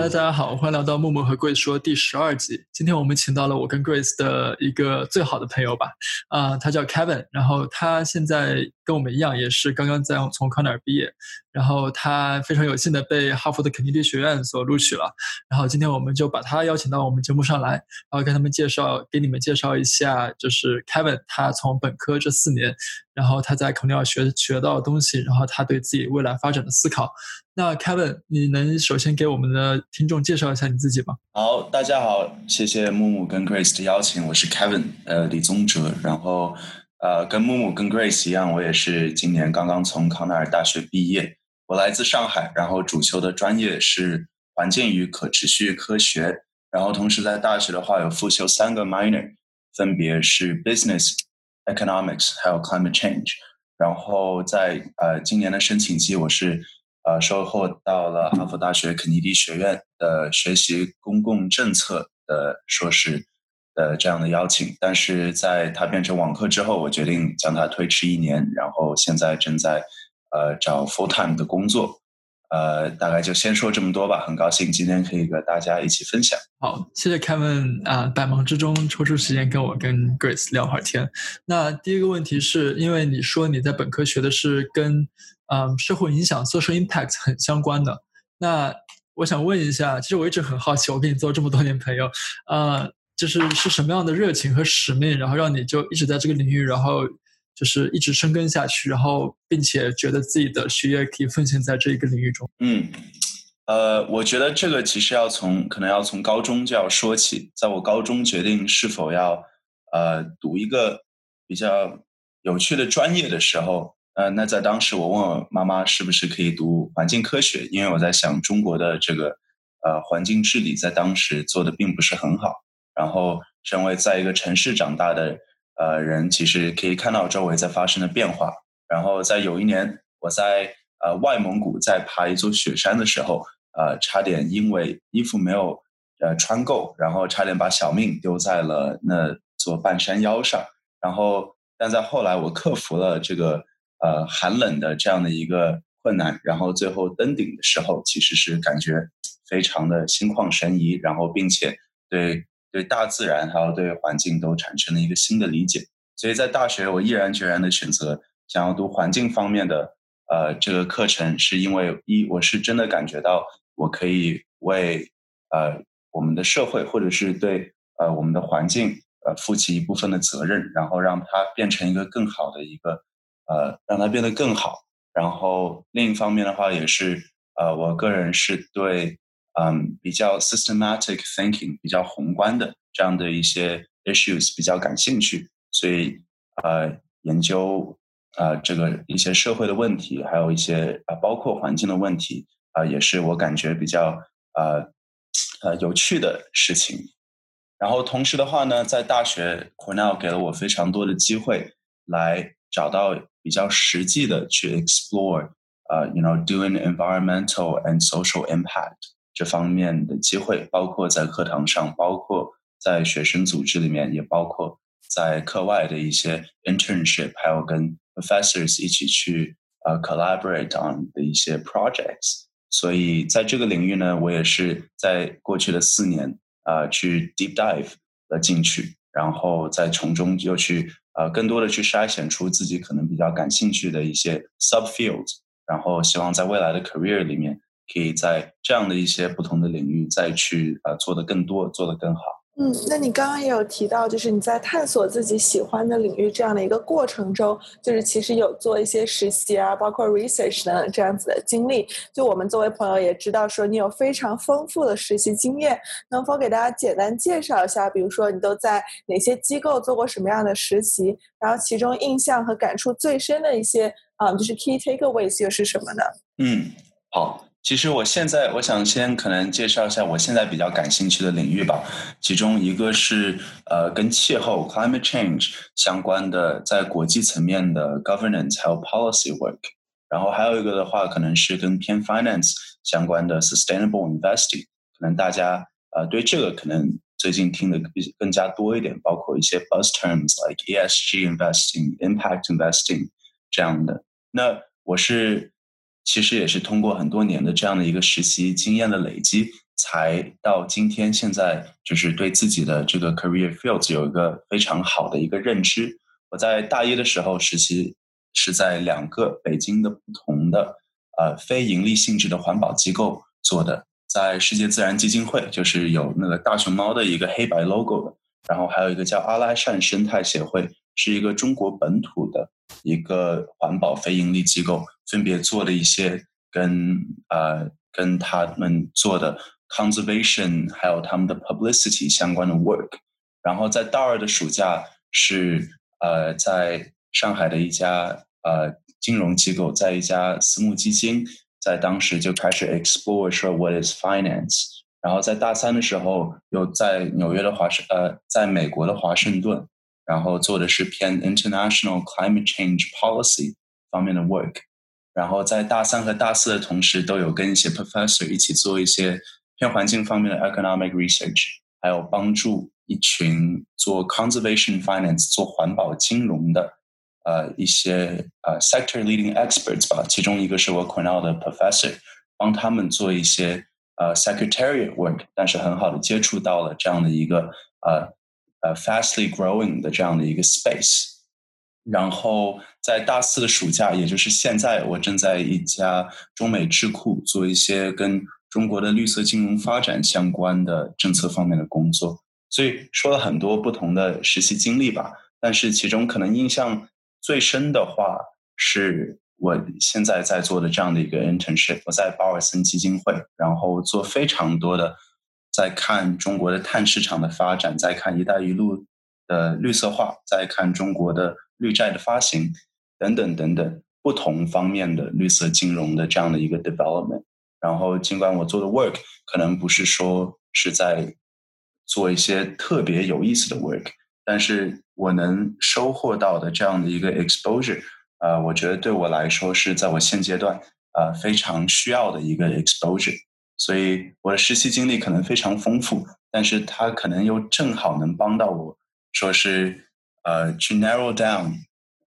大家大家好，欢迎来到木木和 Grace 说第十二集。今天我们请到了我跟 Grace 的一个最好的朋友吧，啊，他叫 Kevin，然后他现在跟我们一样，也是刚刚在从康奈尔毕业，然后他非常有幸的被哈佛的肯尼迪学院所录取了。然后今天我们就把他邀请到我们节目上来，然后跟他们介绍，给你们介绍一下，就是 Kevin 他从本科这四年，然后他在肯尼尔学学到的东西，然后他对自己未来发展的思考。那 Kevin，你能首先给我们的听众介绍一下你自己吗？好，大家好，谢谢木木跟 Grace 的邀请，我是 Kevin，呃，李宗哲。然后，呃，跟木木跟 Grace 一样，我也是今年刚刚从康奈尔大学毕业。我来自上海，然后主修的专业是环境与可持续科学。然后同时在大学的话有复修三个 minor，分别是 Business、Economics 还有 Climate Change。然后在呃今年的申请季，我是。呃，收获到了哈佛大学肯尼迪学院的学习公共政策的硕士的这样的邀请，但是在它变成网课之后，我决定将它推迟一年，然后现在正在呃找 full time 的工作。呃，大概就先说这么多吧。很高兴今天可以和大家一起分享。好，谢谢 Kevin 啊，百忙之中抽出时间跟我跟 Grace 聊会儿天。那第一个问题是因为你说你在本科学的是跟嗯社会影响 social impact 很相关的，那我想问一下，其实我一直很好奇，我跟你做这么多年朋友，呃，就是是什么样的热情和使命，然后让你就一直在这个领域，然后。就是一直深耕下去，然后并且觉得自己的学业可以奉献在这一个领域中。嗯，呃，我觉得这个其实要从可能要从高中就要说起。在我高中决定是否要呃读一个比较有趣的专业的时候，呃，那在当时我问我妈妈是不是可以读环境科学，因为我在想中国的这个呃环境治理在当时做的并不是很好。然后，身为在一个城市长大的。呃，人其实可以看到周围在发生的变化。然后在有一年，我在呃外蒙古在爬一座雪山的时候，呃，差点因为衣服没有呃穿够，然后差点把小命丢在了那座半山腰上。然后，但在后来我克服了这个呃寒冷的这样的一个困难，然后最后登顶的时候，其实是感觉非常的心旷神怡，然后并且对。对大自然还有对环境都产生了一个新的理解，所以在大学我毅然决然的选择想要读环境方面的呃这个课程，是因为一我是真的感觉到我可以为呃我们的社会或者是对呃我们的环境呃负起一部分的责任，然后让它变成一个更好的一个呃让它变得更好。然后另一方面的话也是呃我个人是对。嗯，比较 systematic thinking，比较宏观的这样的一些 issues 比较感兴趣，所以呃，研究啊这个一些社会的问题，还有一些啊包括环境的问题啊，也是我感觉比较呃呃有趣的事情。然后同时的话呢，在大学 Cornell 给了我非常多的机会，来找到比较实际的去 explore 啊，you know doing environmental and social impact。这方面的机会，包括在课堂上，包括在学生组织里面，也包括在课外的一些 internship，还有跟 professors 一起去呃 collaborate on 的一些 projects。所以在这个领域呢，我也是在过去的四年啊去 deep dive 了进去，然后再从中又去呃更多的去筛选出自己可能比较感兴趣的一些 subfields，然后希望在未来的 career 里面。可以在这样的一些不同的领域再去呃做的更多，做的更好。嗯，那你刚刚也有提到，就是你在探索自己喜欢的领域这样的一个过程中，就是其实有做一些实习啊，包括 research 等这样子的经历。就我们作为朋友也知道，说你有非常丰富的实习经验，能否给大家简单介绍一下？比如说你都在哪些机构做过什么样的实习？然后其中印象和感触最深的一些啊，就是 key takeaways 又是什么呢？嗯，好。其实我现在我想先可能介绍一下我现在比较感兴趣的领域吧，其中一个是呃跟气候 climate change 相关的，在国际层面的 governance 还有 policy work，然后还有一个的话可能是跟偏 finance 相关的 sustainable investing，可能大家呃对这个可能最近听的比更加多一点，包括一些 buzz terms like ESG investing、impact investing 这样的。那我是。其实也是通过很多年的这样的一个实习经验的累积，才到今天现在就是对自己的这个 career fields 有一个非常好的一个认知。我在大一的时候实习是在两个北京的不同的呃非盈利性质的环保机构做的，在世界自然基金会就是有那个大熊猫的一个黑白 logo 的，然后还有一个叫阿拉善生态协会，是一个中国本土的一个环保非盈利机构，分别做了一些跟呃跟他们做的 conservation 还有他们的 publicity 相关的 work，然后在大二的暑假是。呃，在上海的一家呃金融机构，在一家私募基金，在当时就开始 explore 说 what is finance。然后在大三的时候，又在纽约的华盛呃，在美国的华盛顿，然后做的是偏 international climate change policy 方面的 work。然后在大三和大四的同时，都有跟一些 professor 一起做一些偏环境方面的 economic research，还有帮助。一群做 conservation finance 做环保金融的呃一些呃 sector leading experts 吧，其中一个是我 Cornell 的 professor，帮他们做一些呃 secretariat work，但是很好的接触到了这样的一个呃呃 fastly growing 的这样的一个 space。然后在大四的暑假，也就是现在，我正在一家中美智库做一些跟中国的绿色金融发展相关的政策方面的工作。所以说了很多不同的实习经历吧，但是其中可能印象最深的话，是我现在在做的这样的一个 internship。我在保尔森基金会，然后做非常多的，在看中国的碳市场的发展，在看“一带一路”的绿色化，再看中国的绿债的发行等等等等不同方面的绿色金融的这样的一个 development。然后尽管我做的 work 可能不是说是在做一些特别有意思的 work，但是我能收获到的这样的一个 exposure，呃，我觉得对我来说是在我现阶段呃非常需要的一个 exposure。所以我的实习经历可能非常丰富，但是它可能又正好能帮到我，说是呃去 narrow down，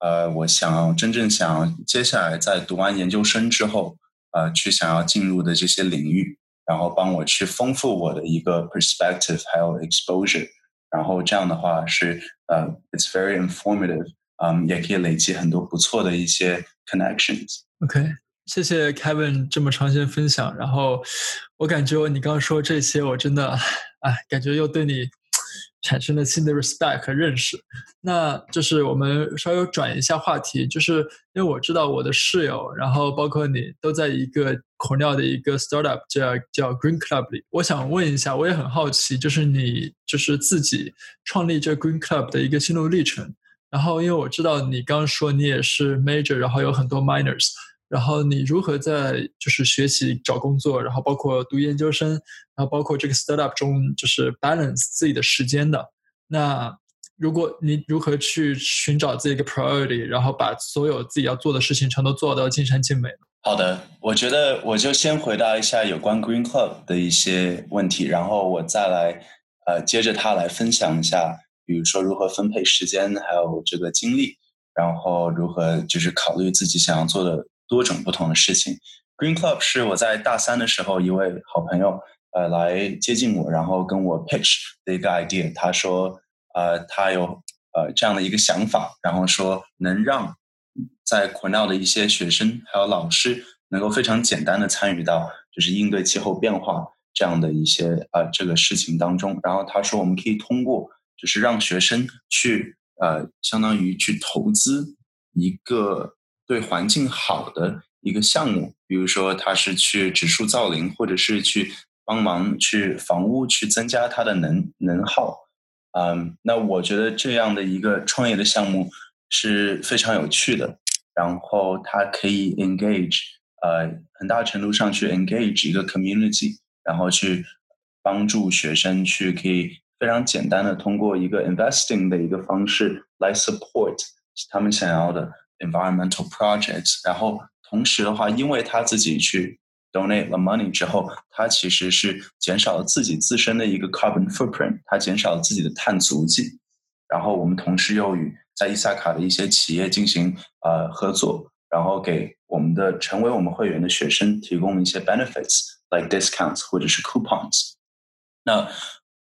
呃，我想要真正想要接下来在读完研究生之后，呃，去想要进入的这些领域。然后帮我去丰富我的一个 perspective，还有 exposure，然后这样的话是呃，it's very informative，嗯，也可以累积很多不错的一些 connections。OK，谢谢 Kevin 这么长时间分享。然后我感觉你刚刚说这些，我真的，哎，感觉又对你。产生了新的 respect 和认识，那就是我们稍微转一下话题，就是因为我知道我的室友，然后包括你都在一个口料的一个 startup 叫叫 Green Club 里。我想问一下，我也很好奇，就是你就是自己创立这 Green Club 的一个心路历程。然后，因为我知道你刚说你也是 major，然后有很多 minors。然后你如何在就是学习找工作，然后包括读研究生，然后包括这个 startup 中就是 balance 自己的时间的？那如果你如何去寻找自己的 priority，然后把所有自己要做的事情全都做到尽善尽美？好的，我觉得我就先回答一下有关 Green Club 的一些问题，然后我再来呃接着他来分享一下，比如说如何分配时间，还有这个精力，然后如何就是考虑自己想要做的。多种不同的事情。Green Club 是我在大三的时候，一位好朋友呃来接近我，然后跟我 pitch 的一个 idea。他说，呃，他有呃这样的一个想法，然后说能让在 Cornell 的一些学生还有老师能够非常简单的参与到就是应对气候变化这样的一些呃这个事情当中。然后他说，我们可以通过就是让学生去呃相当于去投资一个。对环境好的一个项目，比如说他是去植树造林，或者是去帮忙去房屋去增加它的能能耗，嗯，那我觉得这样的一个创业的项目是非常有趣的。然后它可以 engage，呃，很大程度上去 engage 一个 community，然后去帮助学生去可以非常简单的通过一个 investing 的一个方式来 support 他们想要的。Environmental projects，然后同时的话，因为他自己去 donate the money 之后，他其实是减少了自己自身的一个 carbon footprint，他减少了自己的碳足迹。然后我们同时又与在伊萨卡的一些企业进行呃合作，然后给我们的成为我们会员的学生提供一些 benefits，like discounts 或者是 coupons。那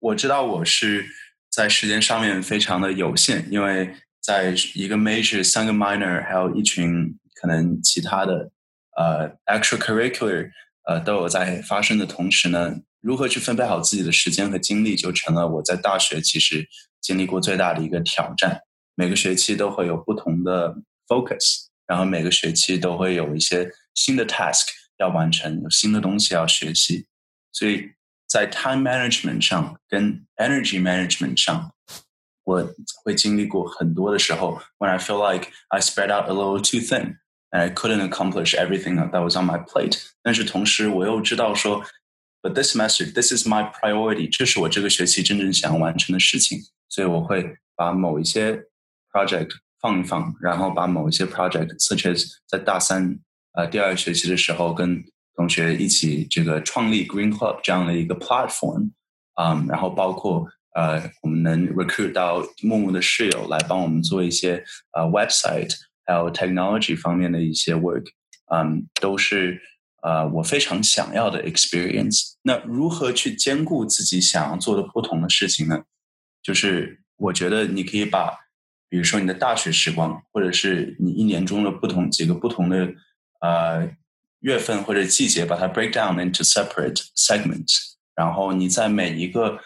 我知道我是在时间上面非常的有限，因为在一个 major、三个 minor，还有一群可能其他的呃 extracurricular 呃都有在发生的同时呢，如何去分配好自己的时间和精力，就成了我在大学其实经历过最大的一个挑战。每个学期都会有不同的 focus，然后每个学期都会有一些新的 task 要完成，有新的东西要学习，所以。在 time management 上跟 energy management 上，我会经历过很多的时候，when I feel like I spread out a little too thin and I couldn't accomplish everything that was on my plate。但是同时我又知道说，but this semester this is my priority，这是我这个学期真正想要完成的事情，所以我会把某一些 project 放一放，然后把某一些 project，such as 在大三呃第二学期的时候跟同学一起这个创立 Green Club 这样的一个 platform，嗯，然后包括 呃，我们能 recruit 到木木的室友来帮我们做一些呃 website，还有 technology 方面的一些 work，嗯，都是呃我非常想要的 experience。那如何去兼顾自己想要做的不同的事情呢？就是我觉得你可以把，比如说你的大学时光，或者是你一年中的不同几个不同的呃。月份或者季节，把它 break down into separate segments，然后你在每一个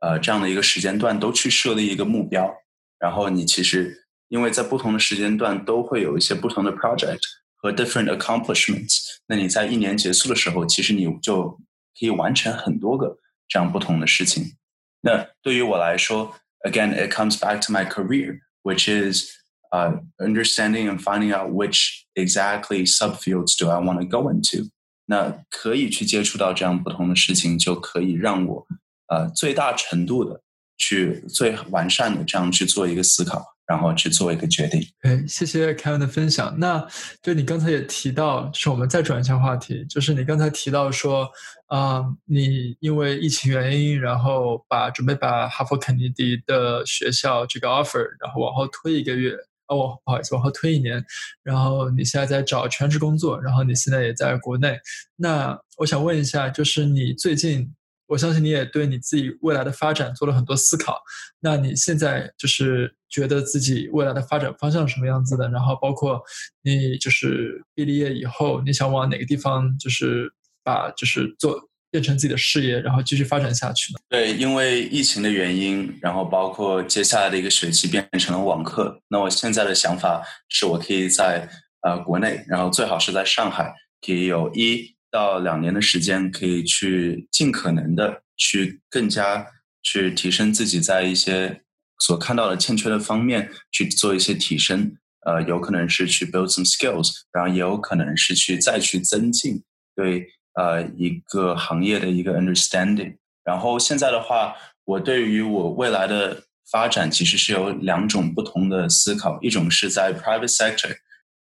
呃这样的一个时间段都去设立一个目标，然后你其实因为在不同的时间段都会有一些不同的 project 和 different accomplishments，那你在一年结束的时候，其实你就可以完成很多个这样不同的事情。那对于我来说，again it comes back to my career，which is uh, understanding and finding out which exactly subfields do I want to go into。那可以去接触到这样不同的事情，就可以让我 呃最大程度的去最完善的这样去做一个思考，然后去做一个决定。对，谢谢 Kevin 的分享。那就你刚才也提到，就是我们再转一下话题，就是你刚才提到说，啊，你因为疫情原因，然后把准备把哈佛肯尼迪的学校这个 offer，然后往后推一个月。哦，不好意思，往后推一年，然后你现在在找全职工作，然后你现在也在国内。那我想问一下，就是你最近，我相信你也对你自己未来的发展做了很多思考。那你现在就是觉得自己未来的发展方向是什么样子的？然后包括你就是毕了业以后，你想往哪个地方，就是把就是做。变成自己的事业，然后继续发展下去呢？对，因为疫情的原因，然后包括接下来的一个学期变成了网课。那我现在的想法是我可以在呃国内，然后最好是在上海，可以有一到两年的时间，可以去尽可能的去更加去提升自己在一些所看到的欠缺的方面去做一些提升。呃，有可能是去 build some skills，然后也有可能是去再去增进对。呃，一个行业的一个 understanding。然后现在的话，我对于我未来的发展其实是有两种不同的思考。一种是在 private sector，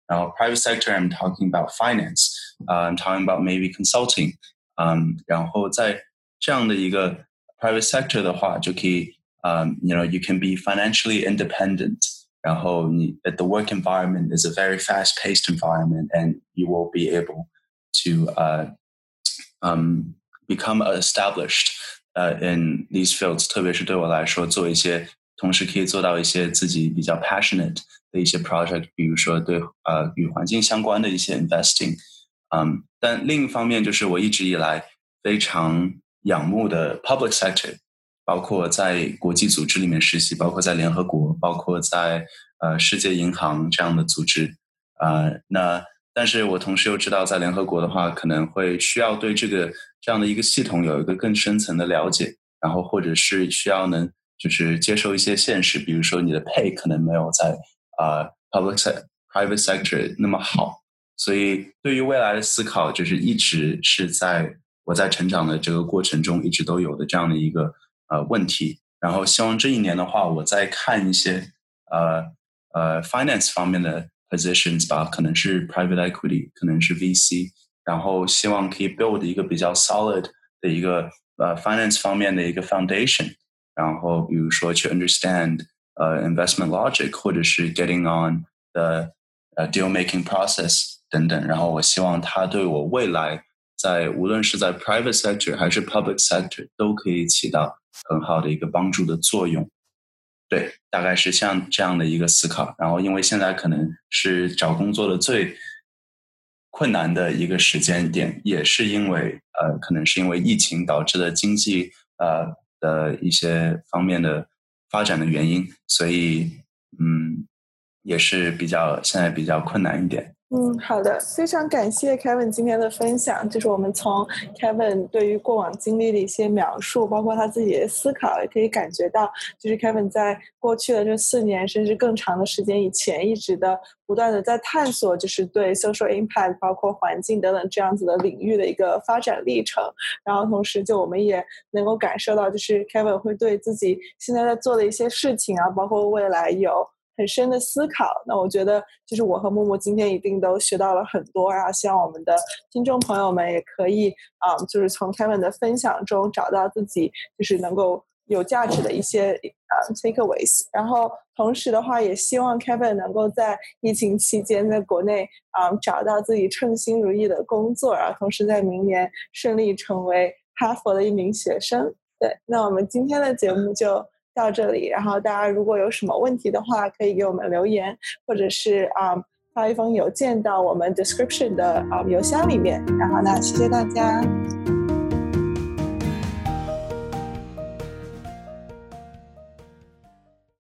然后 private sector I'm talking about finance，啊，I'm talking about maybe consulting，嗯，然后在这样的一个 private sector 的话，就可以，嗯，you know you can be financially independent。然后你 the work environment is a very fast-paced environment, and you will be able to uh, um, become established 呃、uh, in these fields，特别是对我来说，做一些同时可以做到一些自己比较 passionate 的一些 project，比如说对呃与环境相关的一些 investing，嗯，但另一方面就是我一直以来非常仰慕的 public sector，包括在国际组织里面实习，包括在联合国，包括在呃世界银行这样的组织，呃，那但是我同时又知道，在联合国的话，可能会需要对这个这样的一个系统有一个更深层的了解，然后或者是需要能就是接受一些现实，比如说你的 pay 可能没有在啊 public sector private sector 那么好，所以对于未来的思考，就是一直是在我在成长的这个过程中一直都有的这样的一个呃问题，然后希望这一年的话，我再看一些呃呃 finance 方面的。positions 吧，可能是 private equity，可能是 VC，然后希望可以 build 一个比较 solid 的一个呃 finance 方面的一个 foundation，然后比如说去 understand 呃 investment logic，或者是 getting on the 呃 deal making process 等等。然后我希望他对我未来在无论是在 private sector 还是 public sector 都可以起到很好的一个帮助的作用。对，大概是像这样的一个思考。然后因为现在可能是找工作的最困难的一个时间点，也是因为呃，可能是因为疫情导致的经济呃的一些方面的发展的原因，所以嗯，也是比较现在比较困难一点。嗯，好的，非常感谢 Kevin 今天的分享。就是我们从 Kevin 对于过往经历的一些描述，包括他自己的思考，也可以感觉到，就是 Kevin 在过去的这四年甚至更长的时间以前，一直的不断的在探索，就是对 social impact，包括环境等等这样子的领域的一个发展历程。然后同时，就我们也能够感受到，就是 Kevin 会对自己现在在做的一些事情啊，包括未来有。很深的思考，那我觉得就是我和木木今天一定都学到了很多，然后希望我们的听众朋友们也可以啊，就是从 Kevin 的分享中找到自己就是能够有价值的一些啊 takeaways。然后同时的话，也希望 Kevin 能够在疫情期间在国内啊找到自己称心如意的工作，然后同时在明年顺利成为哈佛的一名学生。对，那我们今天的节目就。到这里，然后大家如果有什么问题的话，可以给我们留言，或者是啊发一封邮件到我们 description 的啊邮箱里面。然后呢，谢谢大家。